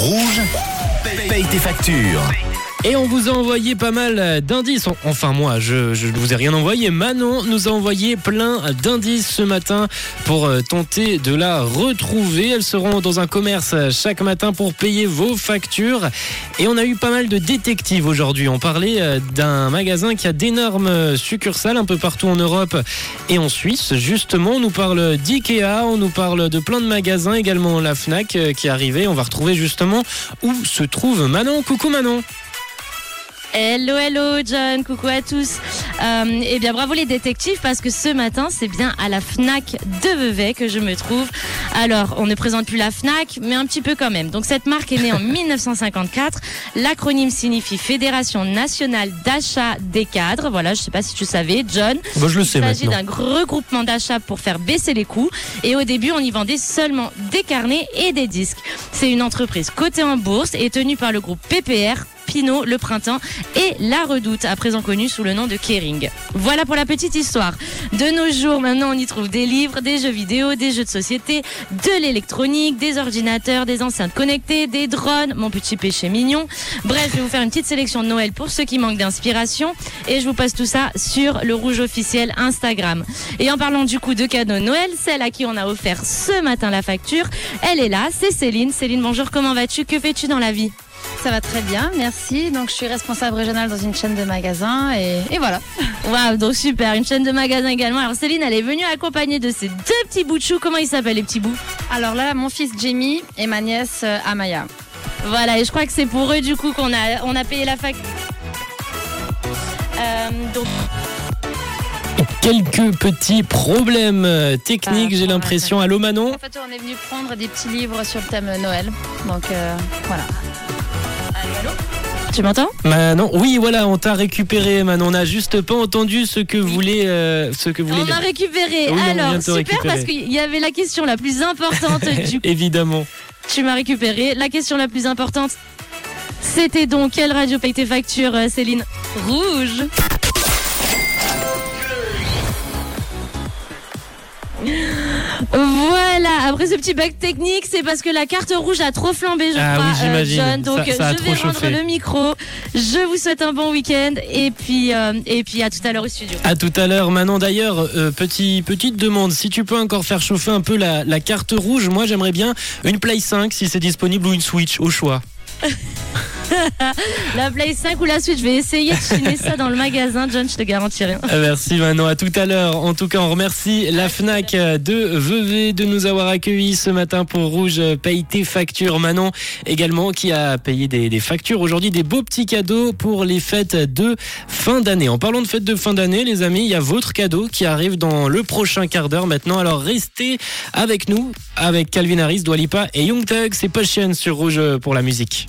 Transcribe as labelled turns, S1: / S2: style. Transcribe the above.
S1: Rouge, paye tes factures.
S2: Et on vous a envoyé pas mal d'indices. Enfin moi, je ne vous ai rien envoyé. Manon nous a envoyé plein d'indices ce matin pour euh, tenter de la retrouver. Elles seront dans un commerce chaque matin pour payer vos factures. Et on a eu pas mal de détectives aujourd'hui. On parlait euh, d'un magasin qui a d'énormes succursales un peu partout en Europe et en Suisse. Justement, on nous parle d'IKEA, on nous parle de plein de magasins, également la FNAC euh, qui est arrivée. On va retrouver justement où se trouve Manon. Coucou Manon.
S3: Hello, hello, John. Coucou à tous. Euh, eh bien, bravo les détectives parce que ce matin, c'est bien à la Fnac de Vevey que je me trouve. Alors, on ne présente plus la Fnac, mais un petit peu quand même. Donc, cette marque est née en 1954. L'acronyme signifie Fédération nationale d'achat des cadres. Voilà, je sais pas si tu savais, John.
S2: Bah, je le sais
S3: Il s'agit d'un regroupement d'achats pour faire baisser les coûts. Et au début, on y vendait seulement des carnets et des disques. C'est une entreprise cotée en bourse et tenue par le groupe PPR. Pinot, Le Printemps et La Redoute, à présent connue sous le nom de Kering. Voilà pour la petite histoire. De nos jours, maintenant, on y trouve des livres, des jeux vidéo, des jeux de société, de l'électronique, des ordinateurs, des enceintes connectées, des drones, mon petit péché mignon. Bref, je vais vous faire une petite sélection de Noël pour ceux qui manquent d'inspiration et je vous passe tout ça sur le rouge officiel Instagram. Et en parlant du coup de cadeaux Noël, celle à qui on a offert ce matin la facture, elle est là, c'est Céline. Céline, bonjour, comment vas-tu? Que fais-tu dans la vie?
S4: Ça va très bien, merci. Donc je suis responsable régionale dans une chaîne de magasins et, et voilà.
S3: Waouh, donc super, une chaîne de magasins également. Alors Céline, elle est venue accompagnée de ses deux petits bouts de chou. Comment ils s'appellent les petits bouts?
S4: Alors là, mon fils Jamie et ma nièce euh, Amaya.
S3: Voilà, et je crois que c'est pour eux du coup qu'on a, on a payé la fac. Euh, donc,
S2: Quelques petits problèmes euh, techniques,
S4: Ah,
S2: j'ai l'impression. Allô Manon?
S4: En fait, on est venu prendre des petits livres sur le thème Noël. Donc euh, voilà.
S3: Tu m'entends
S2: Manon, oui, voilà, on t'a récupéré, Manon. On n'a juste pas entendu ce que voulait, euh, ce que voulait.
S3: On m'a récupéré.
S2: Oui,
S3: Alors super
S2: récupérer.
S3: parce qu'il y avait la question la plus importante du coup.
S2: Évidemment.
S3: Tu m'as récupéré. La question la plus importante, c'était donc quelle radio paye tes factures, euh, Céline? Rouge. Après ce petit bug technique, c'est parce que la carte rouge a trop flambé, je
S2: Ah
S3: crois,
S2: oui, j'imagine.
S3: John. Donc
S2: Ça- ça a
S3: je vais rendre
S2: chauffé.
S3: le micro. Je vous souhaite un bon week-end et puis euh, et puis à tout à l'heure au studio.
S2: À tout à l'heure, Manon. D'ailleurs, euh, petit, petite demande. Si tu peux encore faire chauffer un peu la, la carte rouge, moi j'aimerais bien une Play 5 si c'est disponible ou une Switch au choix.
S3: La Play 5 ou la Switch, je vais essayer de chiner ça dans le magasin, John, je te garantis rien.
S2: Ah, Merci Manon, à tout à l'heure. En tout cas, on remercie la FNAC de Vevey de nous avoir accueillis ce matin pour Rouge Paye tes factures. Manon également qui a payé des, des factures aujourd'hui, des beaux petits cadeaux pour les fêtes de fin d'année. En parlant de fêtes de fin d'année, les amis, il y a votre cadeau qui arrive dans le prochain quart d'heure maintenant. Alors restez avec nous, avec Calvin Harris, Dwalipa et Young Thug. C'est Passion sur Rouge pour la musique.